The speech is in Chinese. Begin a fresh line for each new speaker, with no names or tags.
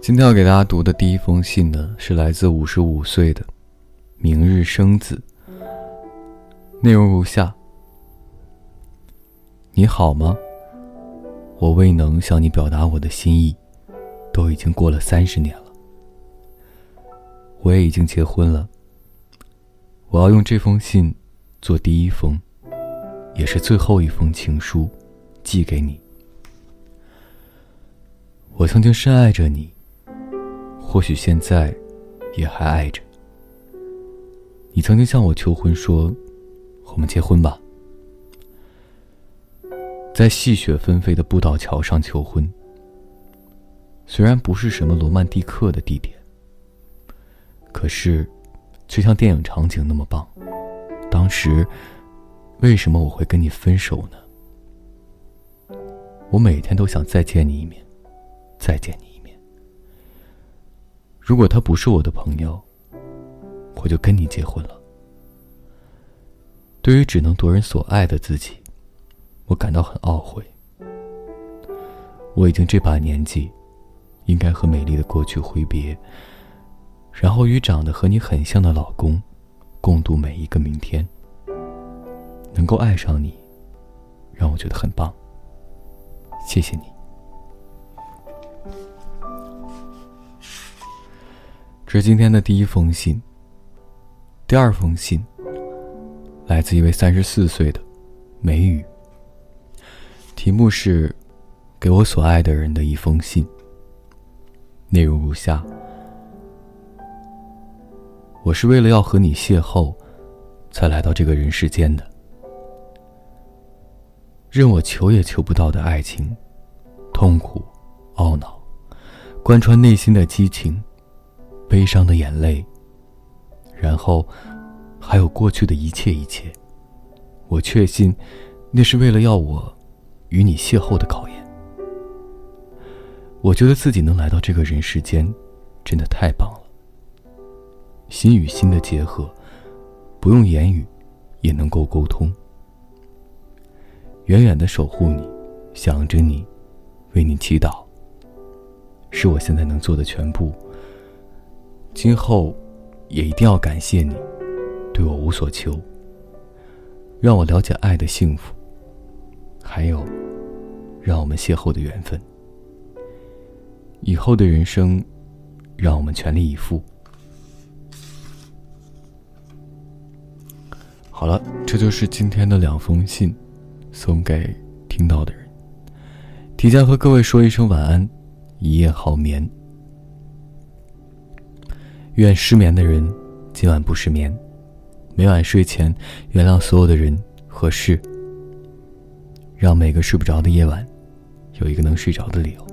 今天要给大家读的第一封信呢是来自五十五岁的明日生子。内容如下你好吗？我未能向你表达我的心意都已经过了三十年了。我也已经结婚了。我要用这封信做第一封，也是最后一封情书，寄给你。我曾经深爱着你。或许现在，也还爱着。你曾经向我求婚，说：“我们结婚吧。”在细雪纷飞的步道桥上求婚。虽然不是什么罗曼蒂克的地点，可是，却像电影场景那么棒。当时，为什么我会跟你分手呢？我每天都想再见你一面，再见你一面。如果他不是我的朋友，我就跟你结婚了。对于只能夺人所爱的自己，我感到很懊悔。我已经这把年纪，应该和美丽的过去挥别，然后与长得和你很像的老公，共度每一个明天。能够爱上你，让我觉得很棒。谢谢你。这是今天的第一封信。第二封信来自一位三十四岁的梅雨。题目是《给我所爱的人的一封信》。内容如下：我是为了要和你邂逅，才来到这个人世间的。任我求也求不到的爱情，痛苦、懊恼，贯穿内心的激情。悲伤的眼泪，然后还有过去的一切一切。我确信，那是为了要我与你邂逅的考验。我觉得自己能来到这个人世间，真的太棒了。心与心的结合，不用言语也能够沟通。远远的守护你，想着你，为你祈祷，是我现在能做的全部。今后，也一定要感谢你，对我无所求，让我了解爱的幸福，还有，让我们邂逅的缘分。以后的人生，让我们全力以赴。好了，这就是今天的两封信，送给听到的人。提前和各位说一声晚安，一夜好眠。愿失眠的人今晚不失眠，每晚睡前原谅所有的人和事，让每个睡不着的夜晚有一个能睡着的理由。